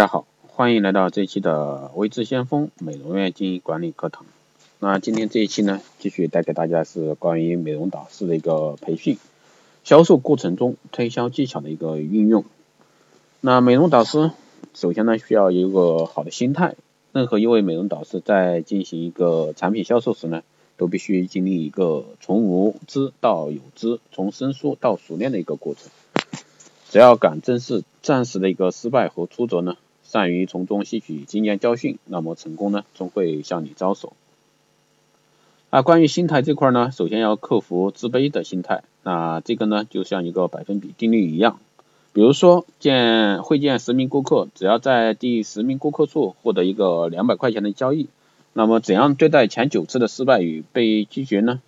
大家好，欢迎来到这一期的微智先锋美容院经营管理课堂。那今天这一期呢，继续带给大家是关于美容导师的一个培训，销售过程中推销技巧的一个运用。那美容导师首先呢，需要有一个好的心态。任何一位美容导师在进行一个产品销售时呢，都必须经历一个从无知到有知，从生疏到熟练的一个过程。只要敢正视暂时的一个失败和挫折呢，善于从中吸取经验教训，那么成功呢，终会向你招手。那关于心态这块呢，首先要克服自卑的心态。那这个呢，就像一个百分比定律一样。比如说，见会见十名顾客，只要在第十名顾客处获得一个两百块钱的交易，那么怎样对待前九次的失败与被拒绝呢？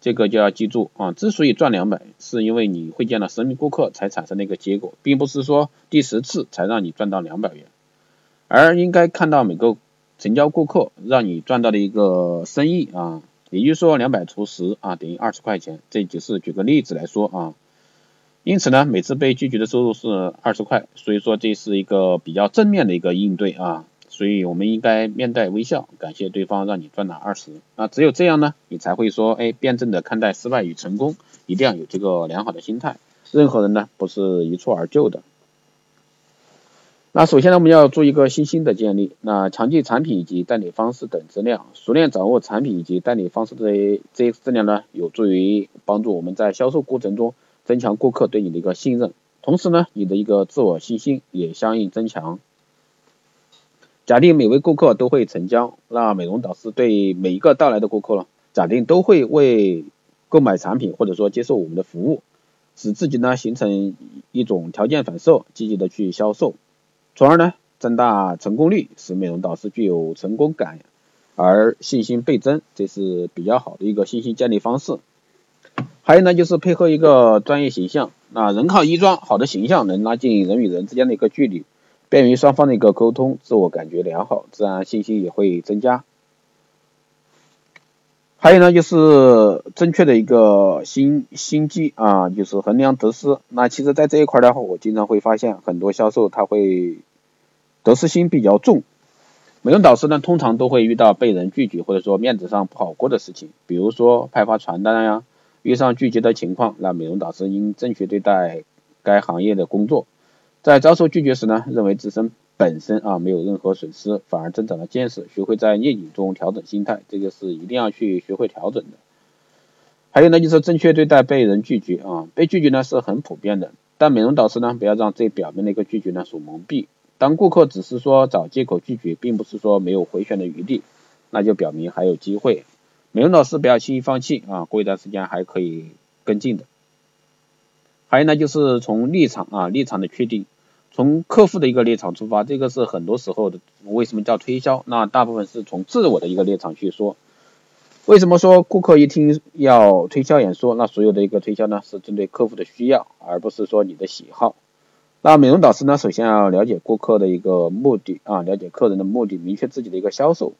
这个就要记住啊，之所以赚两百，是因为你会见了十名顾客才产生的一个结果，并不是说第十次才让你赚到两百元，而应该看到每个成交顾客让你赚到的一个生意啊。也就是说，两百除十啊等于二十块钱，这就是举个例子来说啊。因此呢，每次被拒绝的收入是二十块，所以说这是一个比较正面的一个应对啊。所以我们应该面带微笑，感谢对方让你赚了二十。那只有这样呢，你才会说，哎，辩证的看待失败与成功，一定要有这个良好的心态。任何人呢，不是一蹴而就的。那首先呢，我们要做一个信心的建立。那强记产品以及代理方式等质量，熟练掌握产品以及代理方式的这些质量呢，有助于帮助我们在销售过程中增强顾客对你的一个信任，同时呢，你的一个自我信心也相应增强。假定每位顾客都会成交，那美容导师对每一个到来的顾客呢，假定都会为购买产品或者说接受我们的服务，使自己呢形成一种条件反射，积极的去销售。从而呢，增大成功率，使美容导师具有成功感，而信心倍增，这是比较好的一个信心建立方式。还有呢，就是配合一个专业形象，那人靠衣装，好的形象能拉近人与人之间的一个距离，便于双方的一个沟通，自我感觉良好，自然信心也会增加。还有呢，就是正确的一个心心机啊，就是衡量得失。那其实，在这一块的话，我经常会发现很多销售他会得失心比较重。美容导师呢，通常都会遇到被人拒绝或者说面子上不好过的事情，比如说派发传单呀，遇上拒绝的情况，那美容导师应正确对待该行业的工作。在遭受拒绝时呢，认为自身。本身啊没有任何损失，反而增长了见识，学会在逆境中调整心态，这个是一定要去学会调整的。还有呢，就是正确对待被人拒绝啊，被拒绝呢是很普遍的，但美容导师呢不要让最表面的一个拒绝呢所蒙蔽。当顾客只是说找借口拒绝，并不是说没有回旋的余地，那就表明还有机会。美容导师不要轻易放弃啊，过一段时间还可以跟进的。还有呢，就是从立场啊立场的确定。从客户的一个立场出发，这个是很多时候的为什么叫推销？那大部分是从自我的一个立场去说。为什么说顾客一听要推销演说，那所有的一个推销呢是针对客户的需要，而不是说你的喜好。那美容导师呢，首先要了解顾客的一个目的啊，了解客人的目的，明确自己的一个销售，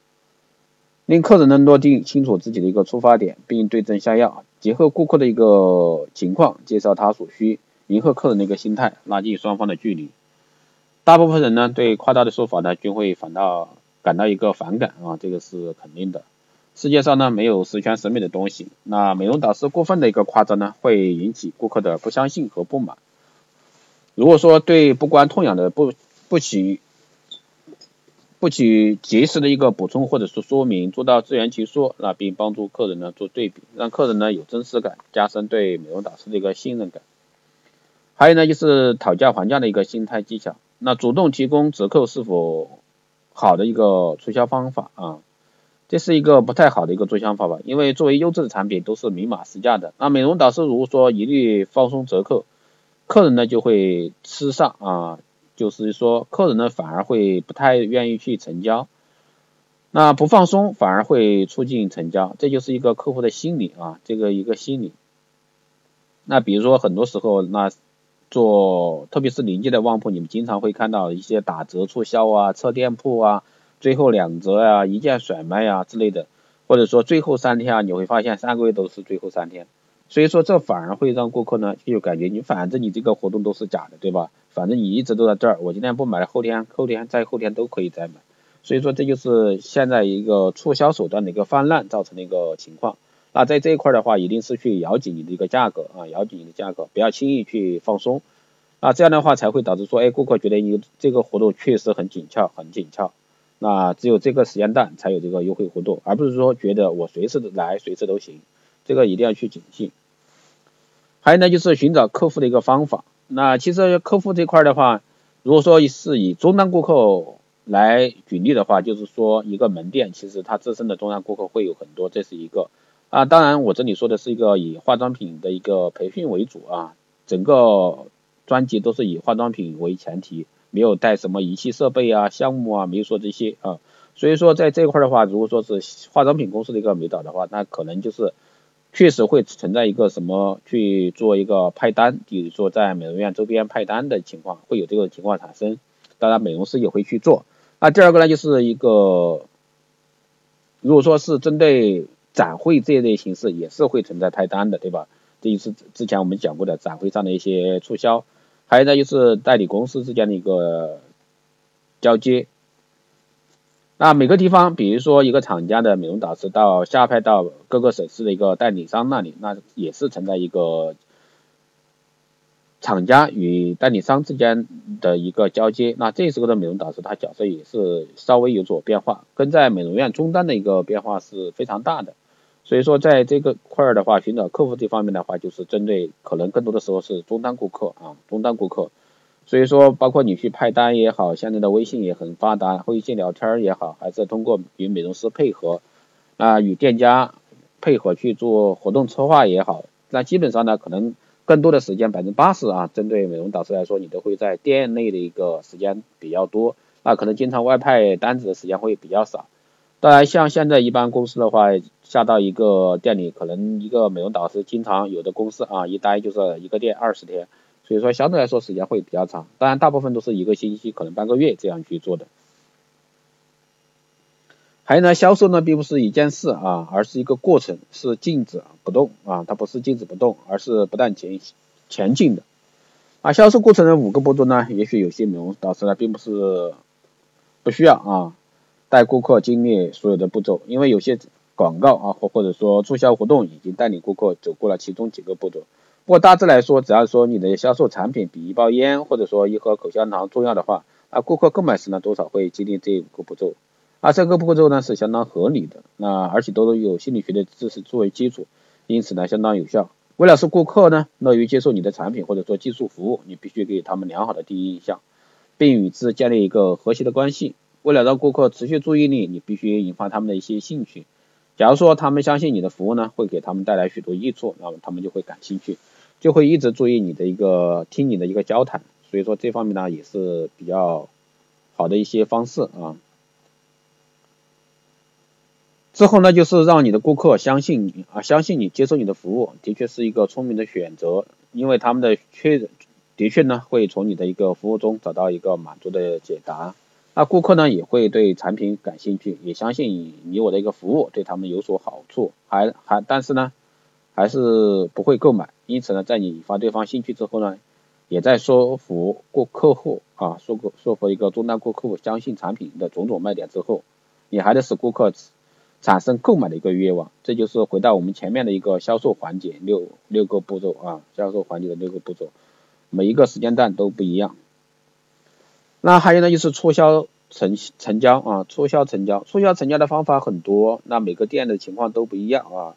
令客人能落定清楚自己的一个出发点，并对症下药，结合顾客的一个情况，介绍他所需，迎合客人的一个心态，拉近双方的距离。大部分人呢，对夸大的说法呢，均会反倒感到一个反感啊，这个是肯定的。世界上呢，没有十全十美的东西。那美容导师过分的一个夸张呢，会引起顾客的不相信和不满。如果说对不关痛痒的不不起不取及时的一个补充或者是说明，做到自圆其说，那并帮助客人呢做对比，让客人呢有真实感，加深对美容导师的一个信任感。还有呢，就是讨价还价的一个心态技巧。那主动提供折扣是否好的一个促销方法啊？这是一个不太好的一个促销方法，因为作为优质的产品都是明码实价的。那美容导师如果说一律放松折扣，客人呢就会吃上啊，就是说客人呢反而会不太愿意去成交。那不放松反而会促进成交，这就是一个客户的心理啊，这个一个心理。那比如说很多时候那。做特别是临近的旺铺，你们经常会看到一些打折促销啊、测店铺啊、最后两折啊、一键甩卖啊之类的，或者说最后三天啊，你会发现三个月都是最后三天，所以说这反而会让顾客呢就感觉你反正你这个活动都是假的，对吧？反正你一直都在这儿，我今天不买，后天、后天再后天都可以再买。所以说这就是现在一个促销手段的一个泛滥造成的一个情况。那在这一块的话，一定是去咬紧你的一个价格啊，咬紧你的价格，不要轻易去放松。那这样的话才会导致说，哎，顾客觉得你这个活动确实很紧俏，很紧俏。那只有这个时间段才有这个优惠活动，而不是说觉得我随时来随时都行，这个一定要去警惕。还有呢，就是寻找客户的一个方法。那其实客户这块的话，如果说是以终端顾客来举例的话，就是说一个门店其实它自身的终端顾客会有很多，这是一个啊。当然我这里说的是一个以化妆品的一个培训为主啊，整个专辑都是以化妆品为前提。没有带什么仪器设备啊、项目啊，没有说这些啊，所以说在这块的话，如果说是化妆品公司的一个美导的话，那可能就是确实会存在一个什么去做一个派单，比如说在美容院周边派单的情况，会有这个情况产生。当然，美容师也会去做。那第二个呢，就是一个如果说是针对展会这一类形式，也是会存在派单的，对吧？这就是之前我们讲过的展会上的一些促销。还有呢，就是代理公司之间的一个交接。那每个地方，比如说一个厂家的美容导师到下派到各个省市的一个代理商那里，那也是存在一个厂家与代理商之间的一个交接。那这时候的美容导师他角色也是稍微有所变化，跟在美容院终端的一个变化是非常大的。所以说，在这个块儿的话，寻找客户这方面的话，就是针对可能更多的时候是终端顾客啊，终端顾客。所以说，包括你去派单也好，现在的微信也很发达，微信聊天也好，还是通过与美容师配合啊，与店家配合去做活动策划也好，那基本上呢，可能更多的时间百分之八十啊，针对美容导师来说，你都会在店内的一个时间比较多，那可能经常外派单子的时间会比较少。当然，像现在一般公司的话，下到一个店里，可能一个美容导师经常有的公司啊，一待就是一个店二十天，所以说相对来说时间会比较长。当然，大部分都是一个星期，可能半个月这样去做的。还有呢，销售呢并不是一件事啊，而是一个过程，是静止不动啊，它不是静止不动，而是不断前前进的。啊，销售过程的五个步骤呢，也许有些美容导师呢并不是不需要啊。带顾客经历所有的步骤，因为有些广告啊或或者说促销活动已经带领顾客走过了其中几个步骤。不过大致来说，只要说你的销售产品比一包烟或者说一盒口香糖重要的话，啊顾客购买时呢多少会经历这五个步骤。啊这个步骤呢是相当合理的，那而且都有心理学的知识作为基础，因此呢相当有效。为了使顾客呢乐于接受你的产品或者说技术服务，你必须给他们良好的第一印象，并与之建立一个和谐的关系。为了让顾客持续注意力，你必须引发他们的一些兴趣。假如说他们相信你的服务呢，会给他们带来许多益处，那么他们就会感兴趣，就会一直注意你的一个听你的一个交谈。所以说这方面呢也是比较好的一些方式啊。之后呢就是让你的顾客相信你啊，相信你，接受你的服务，的确是一个聪明的选择，因为他们的确的确呢会从你的一个服务中找到一个满足的解答。那顾客呢也会对产品感兴趣，也相信你我的一个服务对他们有所好处，还还但是呢还是不会购买。因此呢，在你引发对方兴趣之后呢，也在说服过客户啊，说服说服一个终端顾客相信产品的种种卖点之后，你还得使顾客产生购买的一个愿望。这就是回到我们前面的一个销售环节六六个步骤啊，销售环节的六个步骤，每一个时间段都不一样。那还有呢，就是促销成成交啊，促销成交，促销成交的方法很多，那每个店的情况都不一样啊。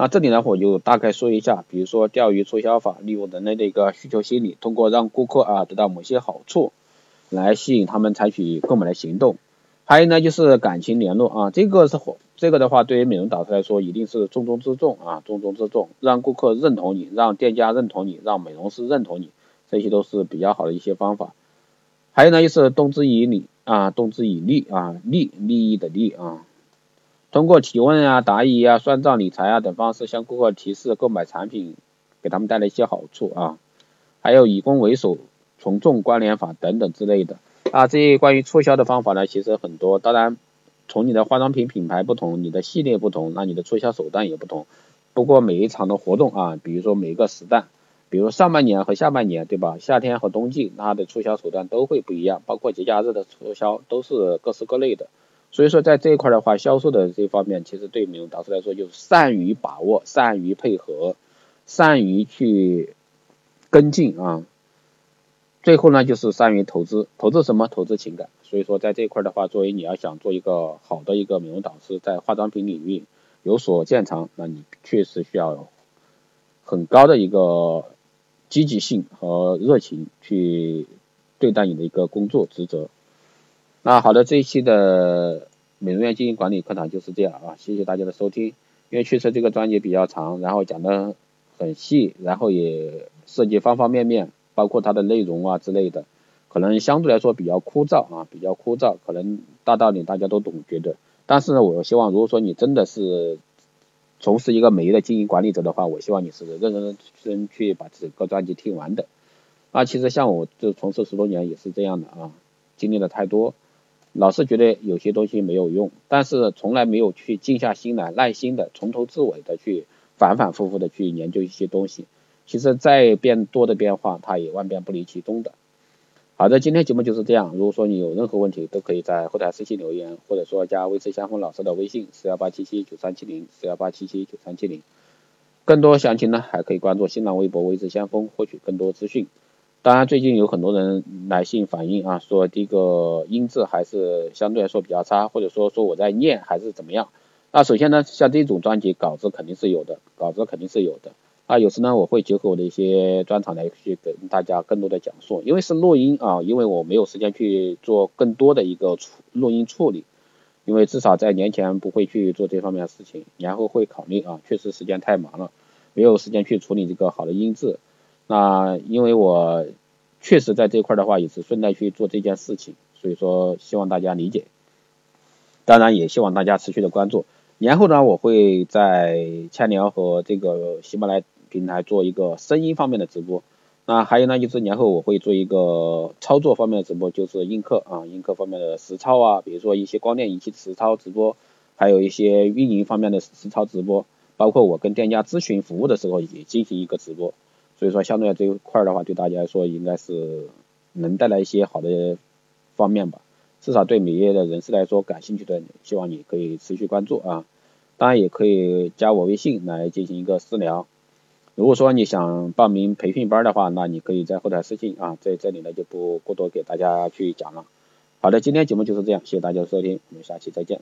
那这里呢，我就大概说一下，比如说钓鱼促销法，利用人类的一个需求心理，通过让顾客啊得到某些好处，来吸引他们采取购买的行动。还有呢，就是感情联络啊，这个是火这个的话，对于美容导师来说，一定是重中之重啊，重中之重，让顾客认同你，让店家认同你，让美容师认同你，这些都是比较好的一些方法。还有呢，就是动之以理啊，动之以利啊，利利益的利啊。通过提问啊、答疑啊、算账理财啊等方式向顾客提示购买产品，给他们带来一些好处啊。还有以攻为守、从众关联法等等之类的啊。这些关于促销的方法呢，其实很多。当然，从你的化妆品品牌不同，你的系列不同，那你的促销手段也不同。不过每一场的活动啊，比如说每个时段。比如上半年和下半年，对吧？夏天和冬季它的促销手段都会不一样，包括节假日的促销都是各式各类的。所以说在这一块的话，销售的这方面其实对美容导师来说就是善于把握、善于配合、善于去跟进啊。最后呢就是善于投资，投资什么？投资情感。所以说在这一块的话，作为你要想做一个好的一个美容导师，在化妆品领域有所见长，那你确实需要很高的一个。积极性和热情去对待你的一个工作职责。那好的，这一期的美容院经营管理课堂就是这样啊，谢谢大家的收听。因为确实这个专辑比较长，然后讲的很细，然后也涉及方方面面，包括它的内容啊之类的，可能相对来说比较枯燥啊，比较枯燥，可能大道理大家都懂，觉得。但是呢，我希望如果说你真的是。从事一个美业的经营管理者的话，我希望你是认认真真去把整个专辑听完的。啊，其实像我这从事十多年也是这样的啊，经历了太多，老是觉得有些东西没有用，但是从来没有去静下心来，耐心的从头至尾的去反反复复的去研究一些东西。其实再变多的变化，它也万变不离其宗的。好的，今天节目就是这样。如果说你有任何问题，都可以在后台私信留言，或者说加微视相锋老师的微信四幺八七七九三七零四幺八七七九三七零。更多详情呢，还可以关注新浪微博微视相锋，获取更多资讯。当然，最近有很多人来信反映啊，说这个音质还是相对来说比较差，或者说说我在念还是怎么样。那首先呢，像这种专辑稿子肯定是有的，稿子肯定是有的。啊，有时呢，我会结合我的一些专场来去跟大家更多的讲述，因为是录音啊，因为我没有时间去做更多的一个处录音处理，因为至少在年前不会去做这方面的事情，年后会考虑啊，确实时间太忙了，没有时间去处理这个好的音质。那因为我确实在这块的话也是顺带去做这件事情，所以说希望大家理解，当然也希望大家持续的关注。年后呢，我会在千聊和这个喜马拉雅。平台做一个声音方面的直播，那还有呢，就是年后我会做一个操作方面的直播，就是映客啊，映客方面的实操啊，比如说一些光电仪器实操直播，还有一些运营方面的实操直播，包括我跟店家咨询服务的时候也进行一个直播，所以说相对这一块的话，对大家来说应该是能带来一些好的方面吧，至少对美业的人士来说感兴趣的，希望你可以持续关注啊，当然也可以加我微信来进行一个私聊。如果说你想报名培训班的话，那你可以在后台私信啊，在这里呢就不过多给大家去讲了。好的，今天节目就是这样，谢谢大家收听，我们下期再见。